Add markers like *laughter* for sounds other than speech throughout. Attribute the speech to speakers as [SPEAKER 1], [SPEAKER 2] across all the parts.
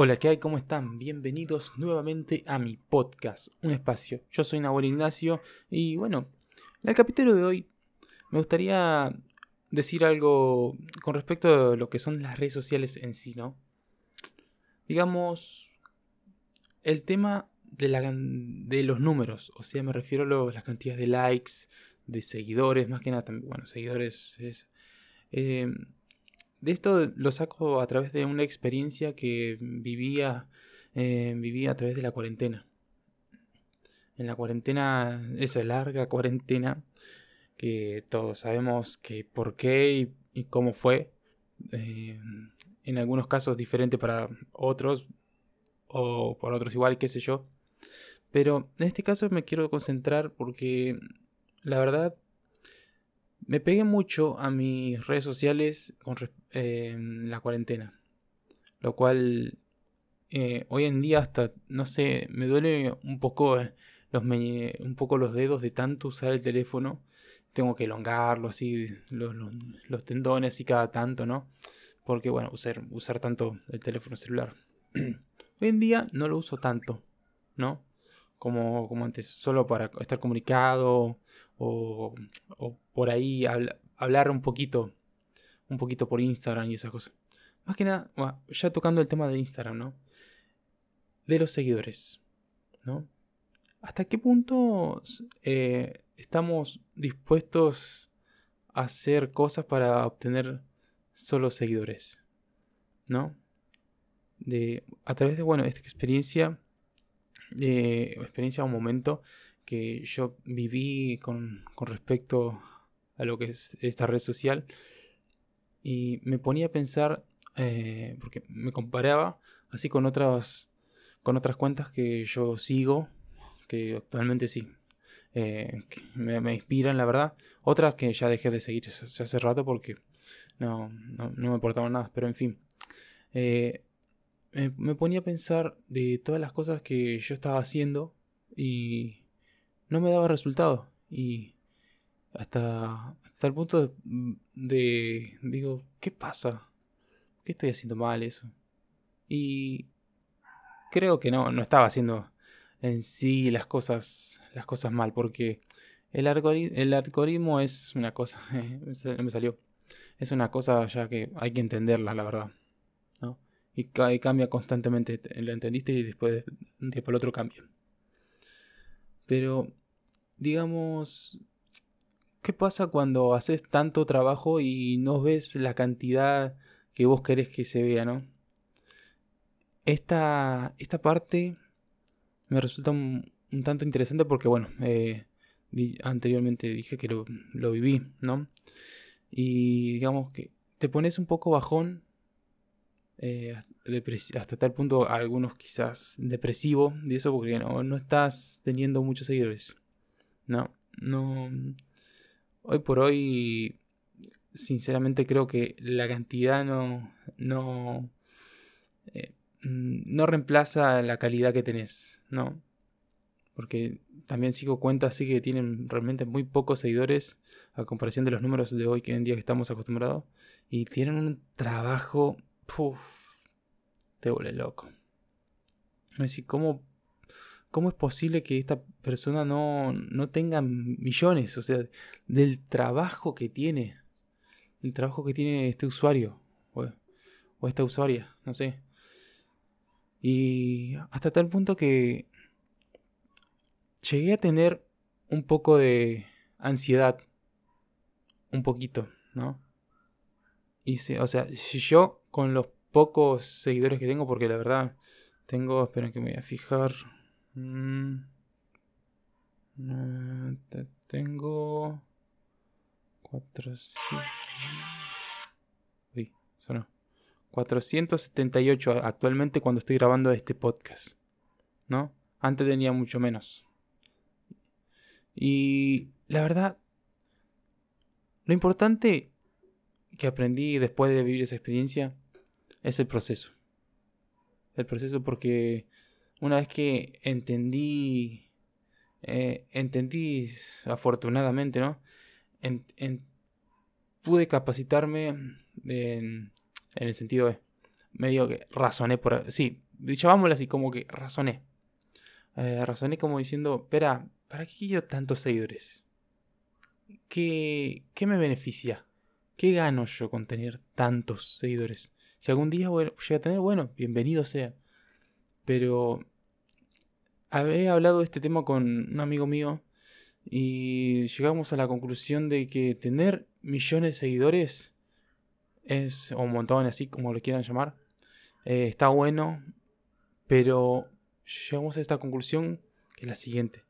[SPEAKER 1] Hola, ¿qué hay? ¿Cómo están? Bienvenidos nuevamente a mi podcast, Un Espacio. Yo soy Nahuel Ignacio y bueno, en el capítulo de hoy me gustaría decir algo con respecto a lo que son las redes sociales en sí, ¿no? Digamos, el tema de, la, de los números, o sea, me refiero a las cantidades de likes, de seguidores, más que nada, bueno, seguidores es... Eh, de esto lo saco a través de una experiencia que vivía, eh, vivía a través de la cuarentena. En la cuarentena, esa larga cuarentena, que todos sabemos que por qué y, cómo fue. Eh, en algunos casos diferente para otros, o por otros igual, qué sé yo. Pero en este caso me quiero concentrar porque la verdad me pegué mucho a mis redes sociales con eh, la cuarentena. Lo cual eh, hoy en día hasta, no sé, me duele un poco, eh, los un poco los dedos de tanto usar el teléfono. Tengo que elongarlo así, los, los, tendones y cada tanto, ¿no? Porque bueno, usar, usar tanto el teléfono celular. *clears throat* hoy en día no lo uso tanto, ¿no? Como, como antes, solo para estar comunicado o, por ahí hablar un poquito, un poquito por Instagram y esas cosas. Más que nada, ya tocando el tema de Instagram, ¿no? De los seguidores, ¿no? ¿Hasta qué punto eh, estamos dispuestos a hacer cosas para obtener solo seguidores? ¿No? De, a través de, bueno, esta experiencia, de experiencia un momento, que yo viví con, respecto a lo que es esta red social y me ponía a pensar, eh, porque me comparaba así con otras, con otras cuentas que yo sigo, que actualmente sí, eh, me, inspiran, la verdad. Otras que ya dejé de seguir hace rato porque no, no, me importaban nada, pero en fin. Eh, me ponía a pensar de todas las cosas que yo estaba haciendo y no me daba resultado. Y hasta, hasta el punto de, digo, ¿qué pasa? ¿Qué estoy haciendo mal eso? Y creo que no, no estaba haciendo en sí las cosas, las cosas mal, porque el, el algoritmo es una cosa, *laughs* me salió, es una cosa ya que hay que entenderla, la verdad. ¿no? Y, cambia constantemente, lo entendiste y después un día el otro cambia. Pero, digamos, ¿qué pasa cuando haces tanto trabajo y no ves la cantidad que vos querés que se vea, no? Esta, esta parte me resulta un, tanto interesante porque, bueno, eh, anteriormente dije que lo, lo viví, ¿no? Y digamos que te pones un poco bajón eh, hasta tal punto algunos quizás depresivo de eso porque no, no estás teniendo muchos seguidores. No, no. Hoy por hoy, sinceramente creo que la cantidad no, no, eh, no reemplaza la calidad que tenés, ¿no? Porque también sigo cuentas así que tienen realmente muy pocos seguidores a comparación de los números de hoy que en día que estamos acostumbrados. Y tienen un trabajo te vuelve loco. Decir, ¿cómo, ¿cómo es posible que esta persona no, no tenga millones? O sea, del trabajo que tiene. El trabajo que tiene este usuario. O, esta usuaria, no sé. Y hasta tal punto que llegué a tener un poco de ansiedad. Un poquito, ¿no? Y o sea, si yo con los pocos seguidores que tengo, porque la verdad tengo, esperen que me voy a fijar. Mm, eh, tengo 400. Uy, sonó. 478 actualmente cuando estoy grabando este podcast. ¿No? Antes tenía mucho menos. Y la verdad, lo importante que aprendí después de vivir esa experiencia es el proceso. El proceso porque una vez que entendí, eh, entendí afortunadamente, ¿no? Pude capacitarme en, en, el sentido de, medio que razoné por, sí, llamámoslo así, como que razoné. Eh, razoné como diciendo, espera, ¿para qué quiero tantos seguidores? ¿Qué, ¿Qué me beneficia? ¿Qué gano yo con tener tantos seguidores? Si algún día bueno, llega a tener, bueno, bienvenido sea. Pero había hablado de este tema con un amigo mío y llegamos a la conclusión de que tener millones de seguidores es, o un así como lo quieran llamar, eh, está bueno, pero llegamos a esta conclusión que es la siguiente.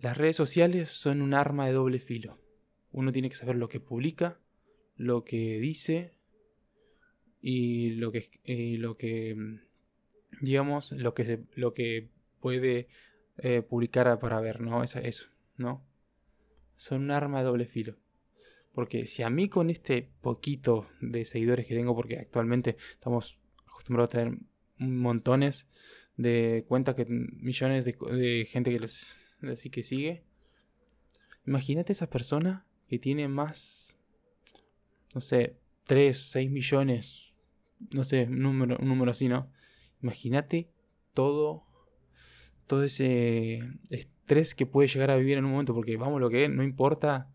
[SPEAKER 1] Las redes sociales son un arma de doble filo. Uno tiene que saber lo que publica, lo que dice y lo que, lo que digamos, lo que, se, lo que puede eh, publicar para ver, ¿no? Es eso, ¿no? Son un arma de doble filo. Porque si a mí con este poquito de seguidores que tengo, porque actualmente estamos acostumbrados a tener montones de cuentas, que millones de, gente que los así que sigue. Imagínate esa persona que tiene más, no sé, 3, 6 millones, no sé, un número, un número así, ¿no? Imagínate todo, todo ese estrés que puede llegar a vivir en un momento, porque vamos, lo que es, no importa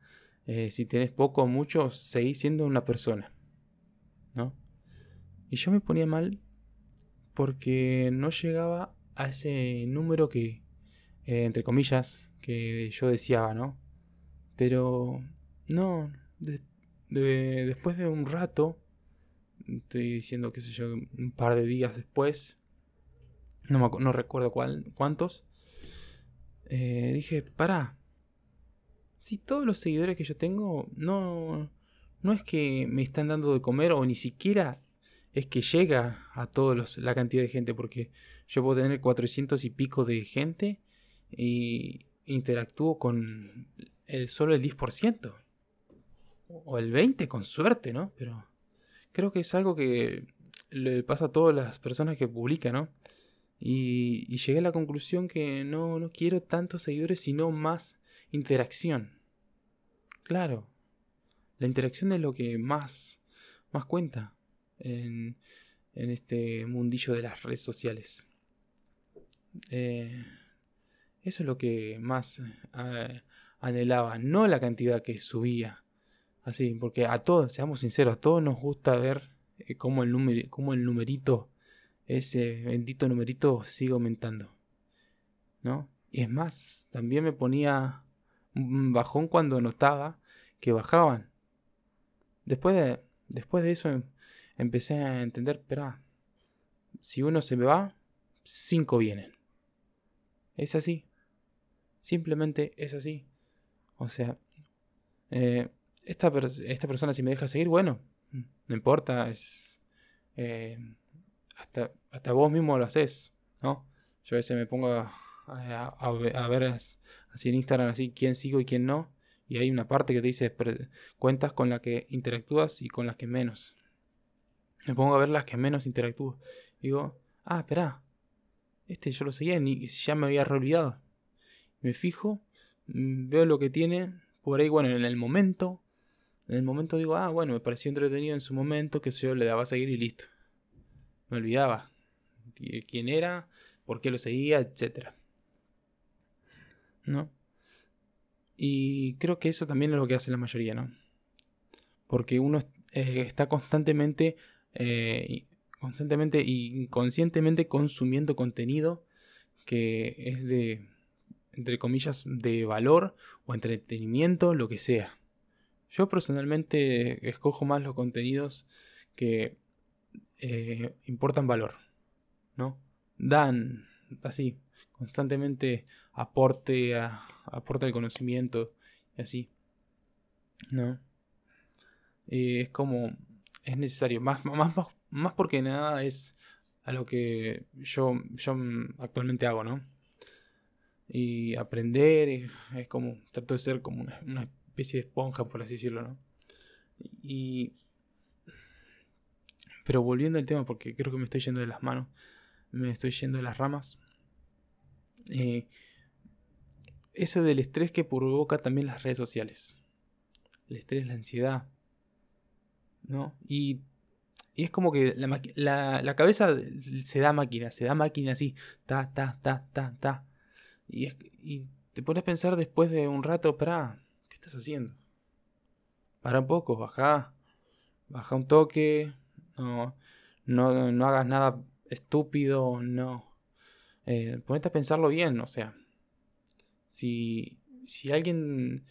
[SPEAKER 1] eh, si tenés poco o mucho, seguís siendo una persona, ¿no? Y yo me ponía mal porque no llegaba a ese número que, eh, entre comillas, que yo deseaba, ¿no? Pero no, después de un rato, estoy diciendo, qué sé yo, un par de días después, no, no recuerdo cuál, cuántos, eh, dije, para, si todos los seguidores que yo tengo no, no es que me están dando de comer o ni siquiera es que llega a todos la cantidad de gente, porque yo puedo tener 400 y pico de gente y interactúo con el, solo el 10%. O el 20% con suerte, ¿no? Pero creo que es algo que le pasa a todas las personas que publican, ¿no? Y, llegué a la conclusión que no, no quiero tantos seguidores, sino más interacción. Claro, la interacción es lo que más, más cuenta en, este mundillo de las redes sociales. Eh, eso es lo que más eh, anhelaba, no la cantidad que subía. Así, porque a todos, seamos sinceros, a todos nos gusta ver eh, cómo, el número, cómo el numerito, ese bendito numerito sigue aumentando. ¿No? Y es más, también me ponía un bajón cuando notaba que bajaban. Después de, después de eso empecé a entender, pero si uno se me va, cinco vienen. Es así. Simplemente es así. O sea, eh, esta, esta, persona si me deja seguir, bueno, no importa, es... Eh, hasta, hasta vos mismo lo haces, ¿no? Yo a veces me pongo a, a, ver así en Instagram, así, quién sigo y quién no. Y hay una parte que te dice cuentas con la que interactúas y con las que menos. Me pongo a ver las que menos interactúo. Digo, ah, espera. Este yo lo seguía y ya me había olvidado. Me fijo, mm, veo lo que tiene. Por ahí, bueno, en el momento. En el momento digo, ah, bueno, me pareció entretenido en su momento, que yo le daba a seguir y listo. Me olvidaba quién era, por qué lo seguía, etc. ¿No? Y creo que eso también es lo que hace la mayoría, ¿no? Porque uno eh, está constantemente eh, constantemente y inconscientemente consumiendo contenido que es de, entre comillas, de valor o entretenimiento, lo que sea. Yo personalmente escojo más los contenidos que eh, importan valor, ¿no? Dan así, constantemente aporte, a, aporte de conocimiento y así, ¿no? Eh, es como es necesario. Más, más, más, porque nada es a lo que yo, yo actualmente hago, ¿no? Y aprender es como, trato de ser como una, especie de esponja, por así decirlo, ¿no? Y... Pero volviendo al tema, porque creo que me estoy yendo de las manos, me estoy yendo de las ramas. Eh, eso del estrés que provoca también las redes sociales. El estrés, la ansiedad, ¿no? Y Y es como que la, la, cabeza se da máquina, se da máquina así, ta, ta, ta, ta, ta. Y, y te pones a pensar después de un rato, para, ¿qué estás haciendo? Para un poco, baja, baja un toque, no, no, no hagas nada estúpido, no. Eh, ponete a pensarlo bien, o sea, si, si alguien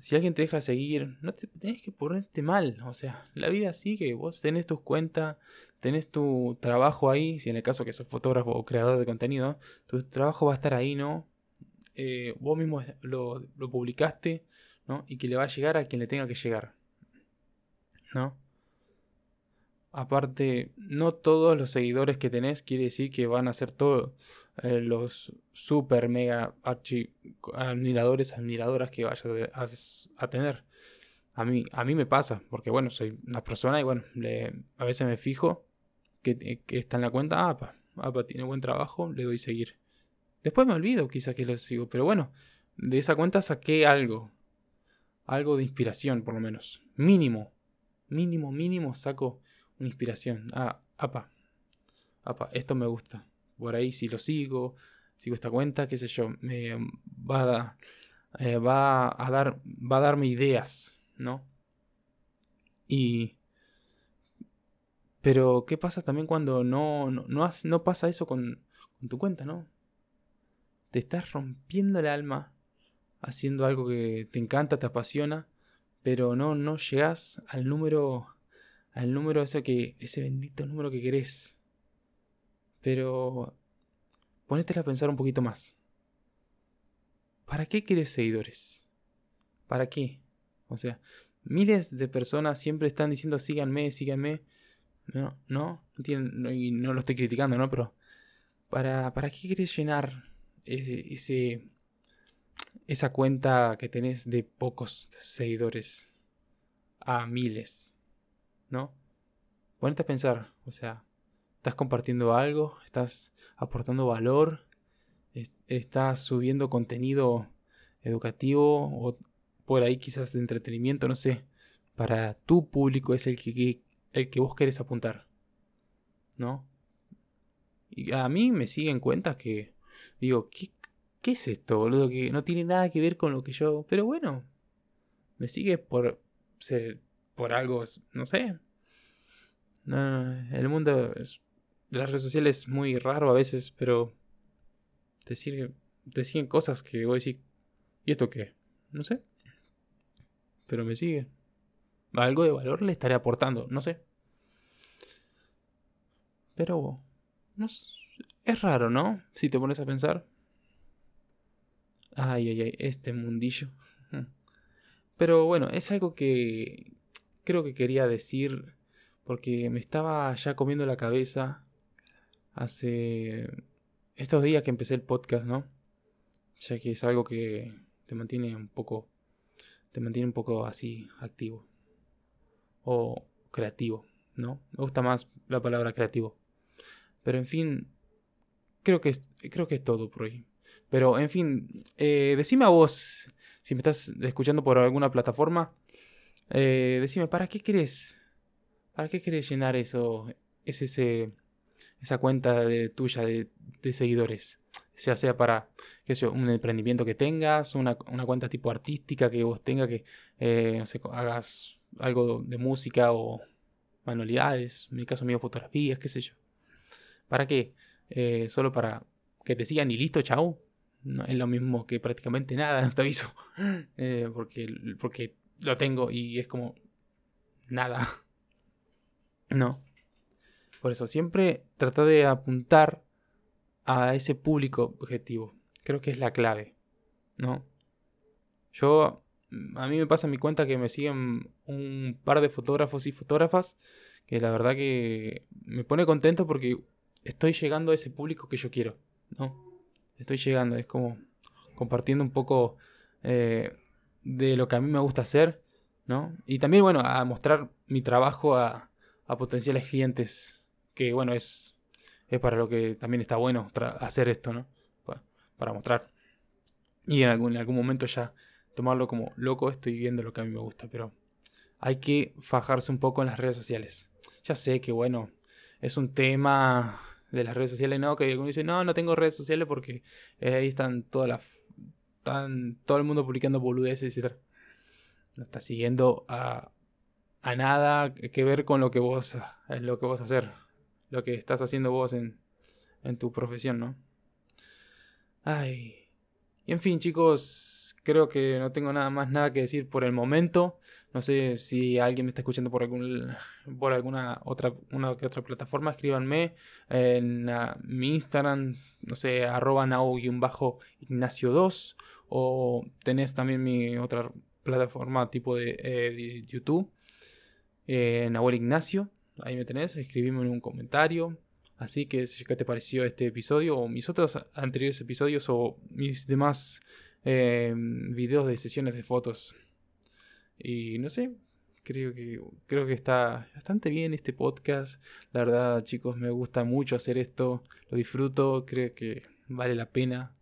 [SPEAKER 1] si alguien te deja seguir, no te tenés que ponerte mal. O sea, la vida sigue. Vos tenés tus cuentas, tenés tu trabajo ahí. Si en el caso que sos fotógrafo o creador de contenido, tu trabajo va a estar ahí, ¿no? Eh, vos mismo lo, lo publicaste, Y que le va a llegar a quien le tenga que llegar, ¿no? Aparte, no todos los seguidores que tenés quiere decir que van a ser todos eh, los super mega admiradores, admiradoras que vayas a, tener. A mí, a mí me pasa, porque bueno, soy una persona y bueno, a veces me fijo que, está en la cuenta, apa, apa, tiene buen trabajo, le doy seguir. Después me olvido quizás que lo sigo, pero bueno, de esa cuenta saqué algo. Algo de inspiración, por lo menos. Mínimo. Mínimo, mínimo saco una inspiración. Ah, apa. Apa, esto me gusta. Por ahí si lo sigo, sigo esta cuenta, qué sé yo, me va a, eh, va a dar va a darme ideas, ¿no? Y pero ¿qué pasa también cuando no no, no, pasa eso con, con tu cuenta, ¿no? Te estás rompiendo el alma haciendo algo que te encanta, te apasiona, pero no no llegas al número al número ese que ese bendito número que querés. Pero ponétela a pensar un poquito más. ¿Para qué quieres seguidores? ¿Para qué? O sea, miles de personas siempre están diciendo síganme, síganme. No, no, no, tienen, y no lo estoy criticando, ¿no? Pero ¿para, para qué quieres llenar ese, esa cuenta que tenés de pocos seguidores a miles? ¿no? Ponete a pensar, o sea, estás compartiendo algo, estás aportando valor, estás subiendo contenido educativo o por ahí quizás de entretenimiento, no sé, para tu público es el que, el que vos querés apuntar, ¿no? Y a mí me siguen cuentas que digo, ¿qué, ¿qué es esto, boludo? Que no tiene nada que ver con lo que yo... Pero bueno, me sigue por ser por algo, no sé. el mundo de las redes sociales es muy raro a veces, pero te siguen, te siguen cosas que voy a decir, ¿y esto qué? No sé. Pero me sigue. Algo de valor le estaré aportando, no sé. Pero no, es raro, ¿no? Si te pones a pensar. Ay, ay, ay, este mundillo. Pero bueno, es algo que, creo que quería decir, porque me estaba ya comiendo la cabeza hace estos días que empecé el podcast, ¿no? Ya que es algo que te mantiene un poco, te mantiene un poco así activo o creativo, ¿no? Me gusta más la palabra creativo. Pero en fin, creo que es, creo que es todo por hoy. Pero en fin, eh, decime a vos, si me estás escuchando por alguna plataforma, eh, decime, ¿para qué querés? ¿Para qué llenar eso? Es ese, esa cuenta de, tuya de, seguidores. Ya sea para un emprendimiento que tengas, una, cuenta tipo artística que vos tengas, que eh, no sé, hagas algo de música o manualidades, en mi caso mío fotografías, qué sé yo. ¿Para qué? Solo para que te sigan y listo, chau. No es lo mismo que prácticamente nada, *laughs* te aviso. Eh, porque, porque lo tengo y es como nada. No. Por eso, siempre trata de apuntar a ese público objetivo. Creo que es la clave. ¿No? Yo, a mí me pasa en mi cuenta que me siguen un par de fotógrafos y fotógrafas que la verdad que me pone contento porque estoy llegando a ese público que yo quiero. ¿No? Estoy llegando, es como compartiendo un poco eh, de lo que a mí me gusta hacer, ¿no? Y también, bueno, a mostrar mi trabajo a, potenciales clientes, que bueno, es, es para lo que también está bueno hacer esto, ¿no? Para, mostrar. Y en algún, en algún momento ya tomarlo como loco, estoy viendo lo que a mí me gusta, pero hay que fajarse un poco en las redes sociales. Ya sé que, bueno, es un tema de las redes sociales, ¿no? Que algunos dicen, no, no tengo redes sociales porque eh, ahí están todas las... Están todo el mundo publicando boludeces, etc. No está siguiendo a, a nada que ver con lo que vos, lo que vos hacer. Lo que estás haciendo vos en, en tu profesión, ¿no? Ay. Y en fin, chicos, creo que no tengo nada más nada que decir por el momento. No sé si alguien me está escuchando por algún por alguna otra una que otra plataforma, escríbanme en ah, mi Instagram, no sé, arroba ignacio 2 o tenés también mi otra plataforma tipo de, eh, YouTube, eh, Ignacio, ahí me tenés, escribime en un comentario. Así que, ¿qué te pareció este episodio o mis otros anteriores episodios o mis demás eh, videos de sesiones de fotos? Y no sé, creo que, creo que está bastante bien este podcast. La verdad, chicos, me gusta mucho hacer esto. Lo disfruto, creo que vale la pena.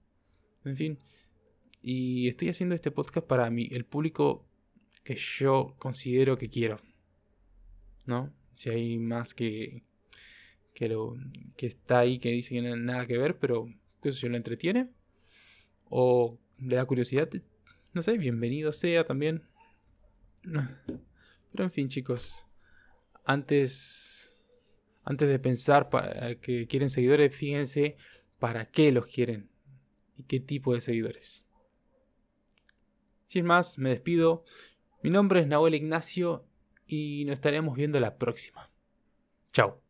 [SPEAKER 1] En fin. Y estoy haciendo este podcast para mí, el público que yo considero que quiero. ¿No? Si hay más que, que, lo, que está ahí que dice que no nada que ver, pero que eso lo entretiene. O le da curiosidad. No sé, bienvenido sea también. Pero en fin, chicos. Antes, antes de pensar que quieren seguidores, fíjense para qué los quieren y qué tipo de seguidores. Sin más, me despido. Mi nombre es Nahuel Ignacio y nos estaremos viendo la próxima. Chao.